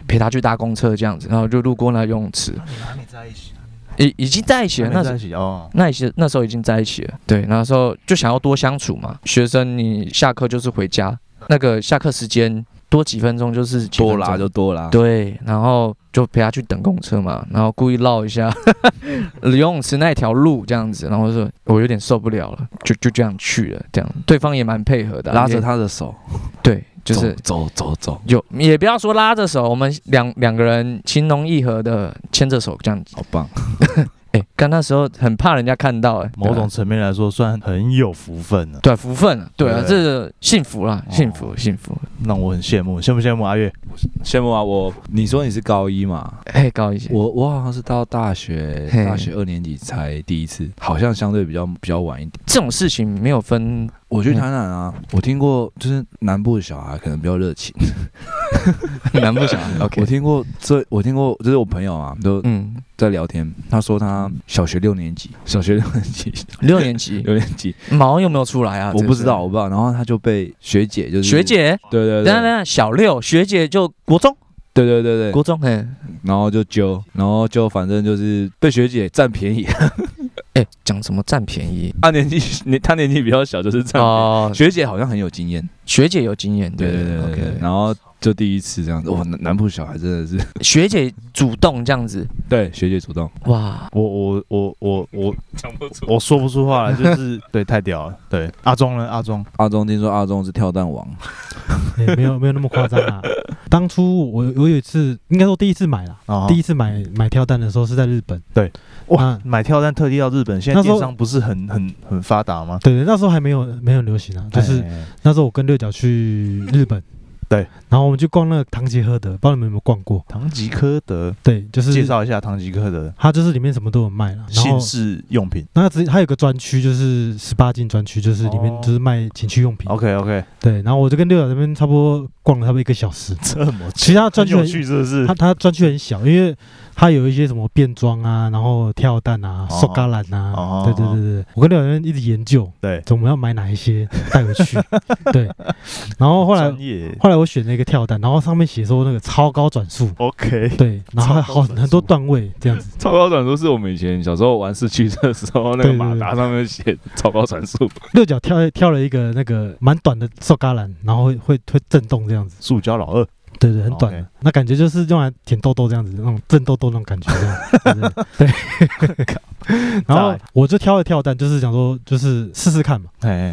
陪他去搭公车这样子，然后就路过那游泳池，你还没在一起，已已经在一起了，那时在一起哦。那些那时候已经在一起了，对，那时候就想要多相处嘛。学生你下课就是回家，那个下课时间多几分钟就是多拉就多拉。对，然后就陪他去等公车嘛，然后故意绕一下 [laughs] 游泳池那条路这样子，然后说我有点受不了了，就就这样去了，这样对方也蛮配合的啊，拉着他的手，对，就是走走走走，有也不要说拉着手，我们两两个人情浓意合的牵着手这样子。好棒。[laughs] 哎，刚那时候很怕人家看到，哎，某种层面来说，算很有福分了，对福分了，对啊，对这个幸福啦，哦幸福幸福。让我很羡慕。羡不羡慕阿月？羡慕啊！我你说你是高一嘛？哎，高一，我我好像是到大学大学二年级才第一次，好像相对比较比较晚一点。这种事情没有分，我去台南啊，我听过，就是南部的小孩可能比较热情。难不想我 OK，听过这，我听过，就是我朋友啊，都嗯，在聊天。他说他小学六年级，小学六年级，[laughs] 六年级？六年级，毛有没有出来啊？我不知道，我不知道。然后他就被学姐，就是学，姐，对对对，等等下，小六学姐就国中，对对对对，国中，哎然后就揪，然后就反正就是被学姐占便宜。哎，讲什么占便宜？他年纪年他年纪比较小，就是占便宜。哦，学姐好像很有经验，学姐有经验，对对对对，然后就第一次这样子，哇，南南部小孩真的是，[laughs] 学姐主动这样子，对学姐主动，哇，我我我我我讲不出。我说不出话来，[laughs] 就是对太屌了。对，阿忠呢？阿忠阿忠听说阿忠是跳蛋王，欸 [laughs] 没有没有那么夸张啊。当初我我有一次，应该说第一次买啦，啊第一次买买跳蛋的时候是在日本。对。哇，买跳蛋特地到日本，现在电商不是很很很发达吗？对对，那时候还没有没有流行啊，就是哎。那时候我跟六角去日本，对，然后我们就逛那个唐吉诃德，不知道你们有没有逛过？唐吉诃德，对，就是介绍一下唐吉诃德它就是里面什么都有卖了，然后姓氏用品。那它只它有个专区，就是十八禁专区，就是里面哦就是卖情趣用品。OK OK，对，然后我就跟六角这边差不多逛了差不多一个小时。[laughs] 这么其他专区很很有趣，是不是？它？它专区很小，因为它有一些什么变装啊，然后跳蛋啊、哦瘦嘎篮啊，哦对对对对，我跟六角这边一直研究，对，我们要买哪一些带回去。[laughs] 对，然后后来后来我选了一个跳蛋，然后上面写说那个超高转速，OK，对，然后还好很多段位这样子。超高转速是我们以前小时候玩四驱车的时候，那个马达上面写超高转速，[laughs] 六角跳跳了一个那个蛮短的瘦嘎篮，然后会会会震动这样子，塑胶老二，对对，很短的。那感觉就是用来舔痘痘这样子，那种震痘痘那种感觉这样，[laughs] 对。[laughs] [laughs] 然后我就挑了跳蛋，就是想说就是试试看嘛，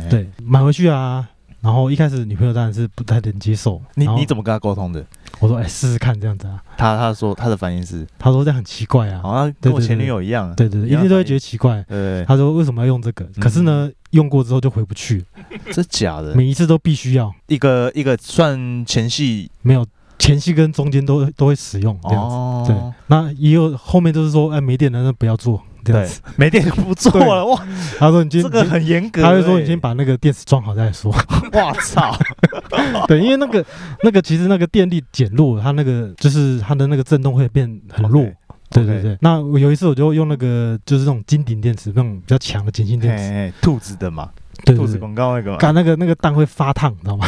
对，买回去啊。然后一开始女朋友当然是不太能接受，你你怎么跟他沟通的？我说哎试试看这样子啊，他他说他的反应是，她说这样很奇怪啊，好像跟我前女友一样，对对对，一定都会觉得奇怪。对，她说为什么要用这个？可是呢，用过之后就回不去，这假的，每一次都必须要，一个一个算前戏？没有前戏跟中间都都会使用这样子。哦，对，那也有后面就是说，哎，没电了，那不要做这样对子。，没电就不做了，哇，他说你今天，这个很严格欸，他会说你先把那个电池装好再说。[laughs] 哇操，[laughs] 对，因为那个那个其实那个电力减弱，它那个就是它的那个震动会变很弱。对对对，那我有一次我就用那个就是那种金顶电池，那种比较强的碱性电池。兔子的嘛，兔子对对对，广告那个嘛，干那个那个蛋会发烫，你知道吗？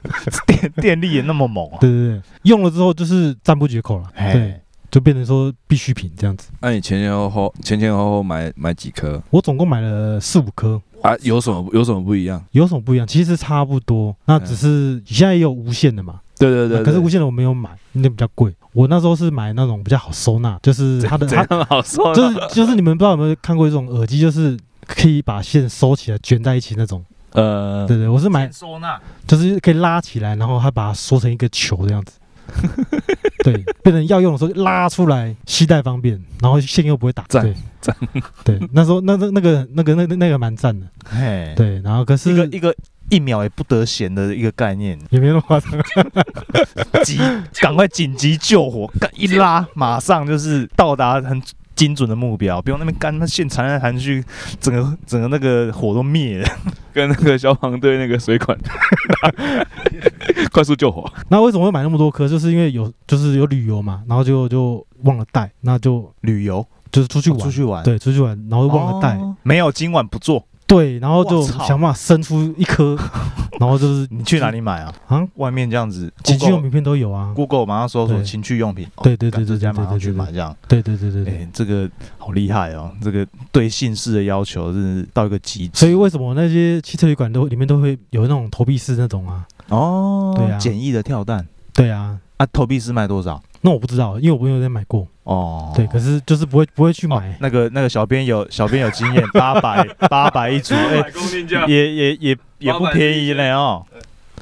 [laughs] 电电力也那么猛啊，对对对，用了之后就是赞不绝口了。嘿对，就变成说必需品这样子。那你前前后后前前后后买买几颗我总共买了四五颗，啊？有什么有什么不一样？有什么不一样？其实差不多，那只是现在也有无线的嘛。对对对，可是无线的我没有买，那比较贵。我那时候是买那种比较好收纳，就是它的它样好说呢？就是就是你们不知道有没有看过一种耳机，就是可以把线收起来卷在一起那种。呃，对对，我是买收纳，就是可以拉起来，然后它把它缩成一个球这样子。对，[laughs] 变成要用的时候拉出来，携带方便，然后线又不会打。赞对赞对，那时候那那那个那个那个那个蛮赞的。嘿，，对，然后可是一个一个一秒也不得闲的一个概念，也没那么夸张。[laughs] 急，赶快紧急救火，干一拉，马上就是到达很精准的目标，不用那边干，那线缠来缠去，整个整个那个火都灭了。[laughs] 跟那个消防队那个水管 [laughs] 快速救火，那为什么会买那么多颗？就是因为有就是有旅游嘛，然后就就忘了带，那就旅游？就是出去玩，出去玩，对，出去玩，然后忘了带，哦。没有今晚不做。对，然后就想办法生出一颗，[laughs] 然后就是你去哪里买啊？啊？外面这样子，情趣用品片都有啊。Google 马上搜索情趣用品，哦对对对干对对这家马上去买这样。对对对对这个好厉害哦！这个对姓氏的要求是到一个极致。所以为什么那些汽车旅馆都里面都会有那种投币式那种啊？哦，对啊简易的跳蛋对啊，啊，投币式卖多少？那我不知道，因为我没有在买过。哦，对，可是就是不会不会去哦买。那个那个小编有小编有经验，八百八百一组，[laughs] 也也也也不便宜嘞哦。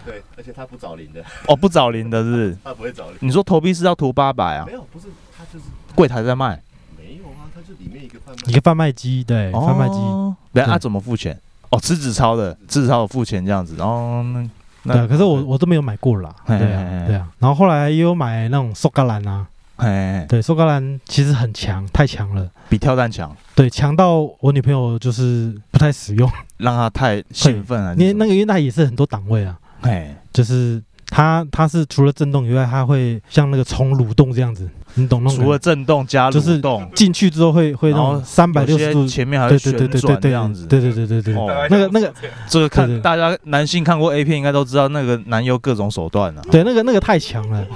对，而且他不找零的，哦，不找零的是不是？[laughs] 他不会找零。你说投币是要图八百啊没？有，不是，他就是柜台在卖，没有啊，他就里面一个贩卖一个贩卖机，对，贩卖机，哦。对啊，怎么付钱？哦，吃纸钞的，吃纸钞有付钱这样子。哦，那对啊。可是我我都没有买过啦。嘿对嘿嘿啊，对啊。然后后来也有买那种苏格兰啊，哎，对，苏格兰其实很强，太强了。比跳蛋强，对，强到我女朋友就是不太使用，让他太兴奋了。因为那个因为它也是很多档位啊，哎，就是它它是除了震动以外，它会像那个虫蠕动这样子，你懂那种除了？震动加就是蠕动，进去之后会会那然后种三百六十度，前面还会旋对对对对对对转这样子。对对对对对，哦那个那个这个看大家男性看过 A 片应该都知道，那个男优各种手段啊。对那个那个太强了，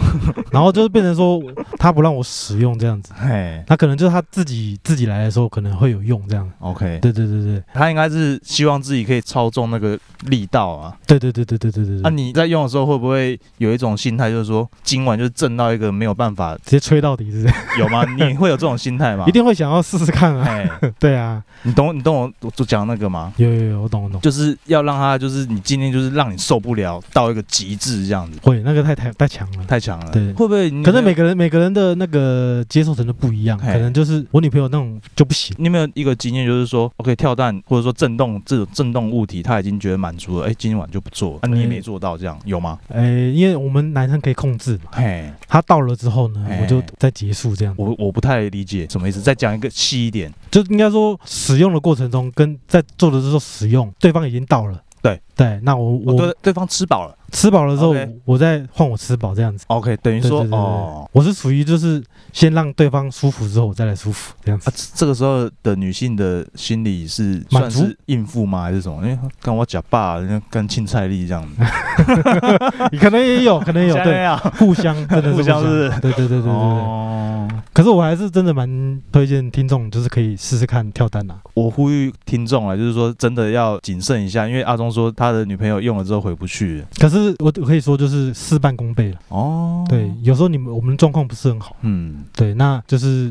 然后就是变成说他不让我使用这样子，嘿他可能就是他自己自己来的时候可能会有用这样。，OK，对对对对他应该是希望自己可以操纵那个力道啊。对对对对对对对那、你在用的时候会不会有一种心态，就是说今晚就震到一个没有办法，直接吹到底是？有吗？你会有这种心态吗？[laughs] 一定会想要试试看啊。哎，[laughs] 对啊，你懂你懂我我我讲那个吗？有有有，我懂我懂。就是要让他，就是你今天就是让你受不了到一个极致这样子，会那个太太太强了。太强了。对会不会可能每个个人每个人的那个接受程度不一样，可能就是我女朋友那种就不行。你有没有一个经验，就是说，OK 跳蛋或者说震动这种震动物体，他已经觉得满足了，哎、今晚就不做，啊，你也没做到，这样有吗？诶，因为我们男生可以控制嘛，嘿，他到了之后呢，我就再结束这样。我我不太理解什么意思，再讲一个细一点。就应该说使用的过程中跟在做的时候使用，对方已经到了。对对，那我哦、我对，对方吃饱了。吃饱了之后我再换我吃饱这样子。，OK，等于说对对对对哦，我是属于就是先让对方舒服之后，我再来舒服这样子。啊。，这这个时候的女性的心理是算是应付吗，还是什么？因为跟我假爸，人家跟青菜粒这样。子，你可能也有，可能有，对，啊，互相真的是 [laughs] 互相是。对对对对对对。哦，可是我还是真的蛮推荐听众，就是可以试试看跳单啊。我呼吁听众啊，就是说真的要谨慎一下，因为阿忠说他的女朋友用了之后回不去。可是我可以说就是事半功倍了。哦，对，，有时候你们我们状况不是很好，嗯，对，那就是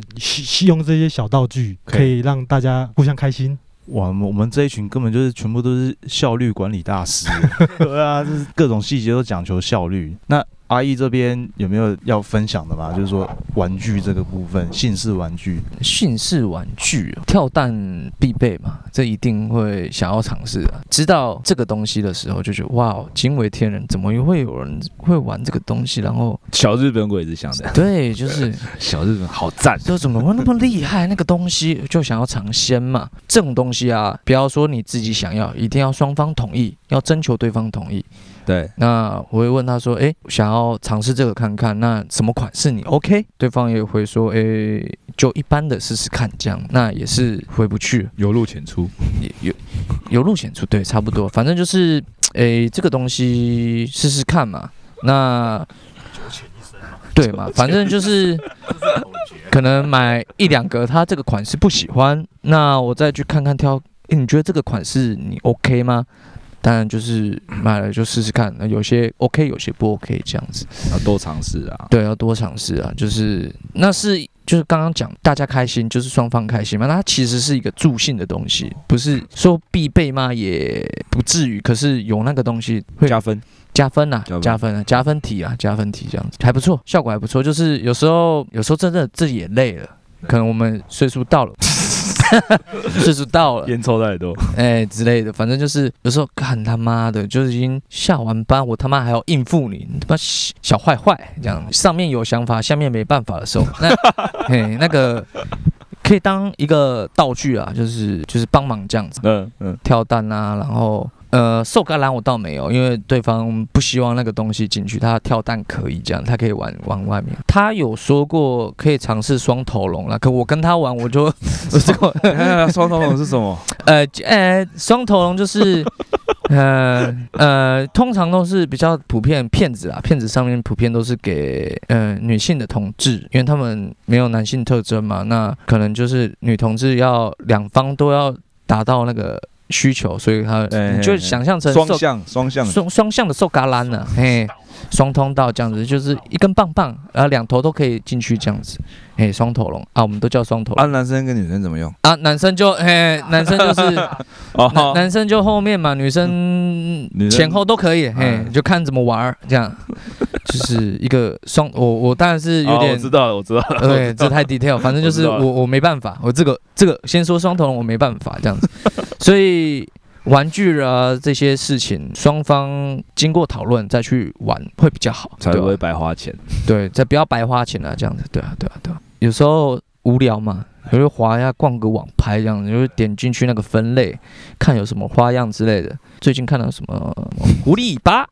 用这些小道具，可以让大家互相开心。哇，我们我们这一群根本就是全部都是效率管理大师。[laughs] 对啊，就是各种细节都讲求效率。那阿义这边有没有要分享的吗？就是说玩具这个部分，姓氏玩具。姓氏玩具跳蛋必备嘛，这一定会想要尝试的。知道这个东西的时候，就觉得哇，惊为天人，怎么会有人会玩这个东西？然后小日本鬼子想的，对，就是 [laughs] 小日本好赞，就怎么会那么厉害？那个东西就想要尝鲜嘛。这种东西啊，不要说你自己想要，一定要双方同意，要征求对方同意。对，那我会问他说：“诶，想要尝试这个看看，那什么款式你 OK？” 对方也会说：“诶，就一般的试试看，这样那也是回不去，有入浅出，也有有路浅出，对，差不多，反正就是诶，这个东西试试看嘛。那对嘛，反正就是 [laughs] 可能买一两个，他这个款式不喜欢，那我再去看看挑。诶，你觉得这个款式你 OK 吗？当然就是买了就试试看，那有些 OK，有些不 OK 这样子。要多尝试啊。对，要多尝试啊，就是那是就是刚刚讲大家开心，就是双方开心嘛。那它其实是一个助兴的东西，不是说必备吗？也不至于，可是有那个东西会加分，加分呐、加分加分啊，加分题啊，加分题这样子还不错，效果还不错。就是有时候有时候真的自己也累了，可能我们岁数到了。[laughs] 岁数到了，烟抽太多，哎、之类的，反正就是有时候看他妈的，就是已经下完班，我他妈还要应付你，你他妈小小坏坏这样，上面有想法，下面没办法的时候，那 [laughs] 嘿那个可以当一个道具啊，就是就是帮忙这样子。嗯嗯，跳蛋啊，然后。呃，瘦橄榄我倒没有，因为对方不希望那个东西进去，他跳蛋可以这样，他可以玩玩外面。他有说过可以尝试双头龙了，可我跟他玩我就双头龙是什么？呃 [laughs] 呃，双头龙就是呃呃，通常都是比较普遍骗子啊，骗子上面普遍都是给呃女性的同志，因为他们没有男性特征嘛，那可能就是女同志要两方都要达到那个需求，所以他哎你就想象成双向双向，双双向的受嘎兰呢，嘿，双通道这样子，就是一根棒棒，然后两头都可以进去这样子，嘿，双头龙。啊，我们都叫双头龙。啊，男生跟女生怎么用？啊，男生就嘿，男生就是。[laughs] 男哦，男生就后面嘛，女生前后都可以，嘿，嗯就看怎么玩儿，这样。就是一个双。我我当然是有哦点我知道了，我知道了，[laughs] 对，这太 detail，反正就是我我没办法，我这个这个先说双头龙我没办法这样子，所以玩具啊这些事情，双方经过讨论再去玩会比较好，才不会白花钱。对，再不要白花钱啊，这样子，对啊，对啊，对啊。有时候无聊嘛，有时候滑一下逛个网拍这样子，就是点进去那个分类，看有什么花样之类的。最近看到什么狐狸尾巴，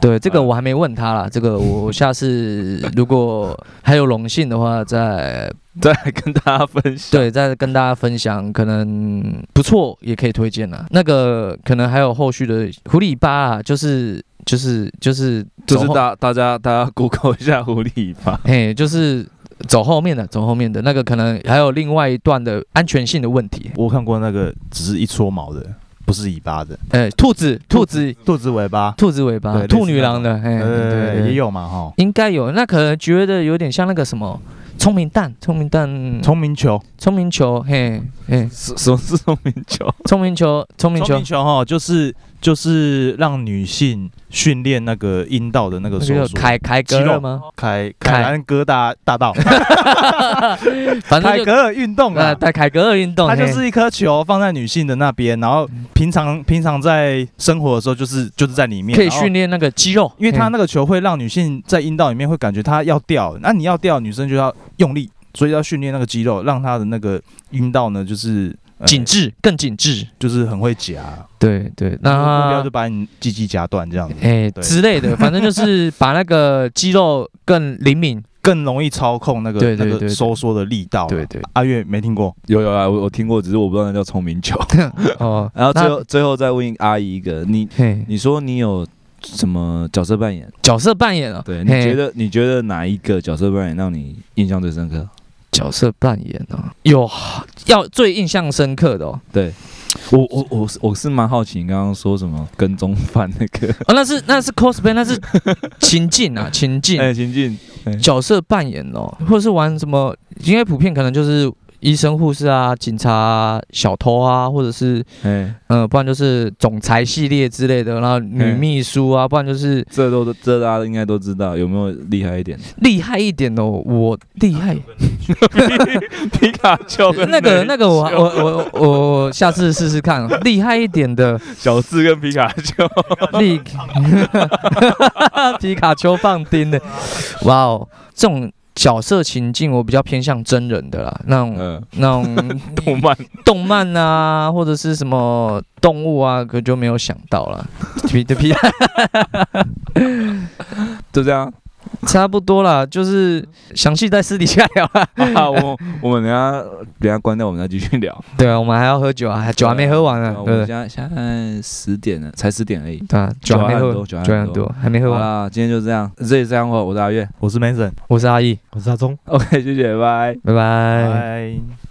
对，这个我还没问他啦，这个我我下次 [laughs] 如果还有荣幸的话，再 [laughs] 再跟大家分享。对再跟大家分享，可能不错也可以推荐啦。那个可能还有后续的狐狸吧啊，就是就是就是就是大大家大家 Google 一下狐狸吧。[laughs] 嘿，就是走后面的，走后面的那个可能还有另外一段的安全性的问题。我看过那个只是一撮毛的，不是尾巴的，哎，兔子，兔子，兔子尾巴，兔子尾巴，对兔女郎的，嘿，呃，对也，有嘛哈。应该有。那可能觉得有点像那个什么聪明蛋，聪明蛋，聪明球，聪明球，嘿，嘿，什什么是聪明球？聪明球，聪明球。聪明，球哈，就是就是让女性训练那个阴道的那个那个收缩。凯凯格尔吗？凯凯。凯兰哥大大道，[laughs] 反正就凯格尔运动呃，啊，对凯格尔运动，它就是一颗球放在女性的那边，然后平常平常在生活的时候就是就是在里面，可以训练那个肌肉，因为它那个球会让女性在阴道里面会感觉它要掉，那你要掉，女生就要用力，所以要训练那个肌肉，让她的那个阴道呢就是、呃紧致，更紧致。就是很会夹，对对，那目标那就把你鸡鸡夹断这样子，哎对之类的，反正就是把那个肌肉更灵敏。[laughs] 更容易操控那个那个收缩的力道。对对，阿月没听过，有有啊，我我听过，只是我不知道那叫聪明球。[laughs] 哦，然后最后最后再问阿姨一个，你，你说你有什么角色扮演？角色扮演啊，对，你觉得你觉得哪一个角色扮演让你印象最深刻？角色扮演啊，有要最印象深刻的哦，对，我我我我是蛮好奇，你刚刚说什么跟踪犯那个？哦，那是那是 cosplay，那是情境啊，[laughs] 情境。哎，情境，角色扮演哦，或者是玩什么，应该普遍可能就是医生、护士啊、警察、啊、小偷啊，或者是嗯，呃，不然就是总裁系列之类的，然后女嗯秘书啊，不然就是这都这大家应该都知道，有没有厉害一点？厉害一点的哦，我厉害。皮卡丘那个那个我我我我下次试试看，厉害一点的小智跟皮卡丘，厉，[laughs] 皮卡丘放钉的，哇哦，这种角色情境我比较偏向真人的啦，那种嗯，那种 [laughs] 动漫动漫啊，或者是什么动物啊，可就没有想到了。皮的皮就这样。[laughs] 差不多啦，就是详细在私底下聊啦。[laughs] 啊，我我们等下等下关掉，我们再继续聊。对啊，我们还要喝酒啊，酒还没喝完呢，我？们现在现在十点了，才十点而已。对啊，酒还没喝，酒还很多酒还多还很多，还没喝完。好啦，今天就这样，这里是这样话，我是阿月。我是 Mason，我是阿义，我是阿忠。OK，谢谢，拜拜。拜拜。拜。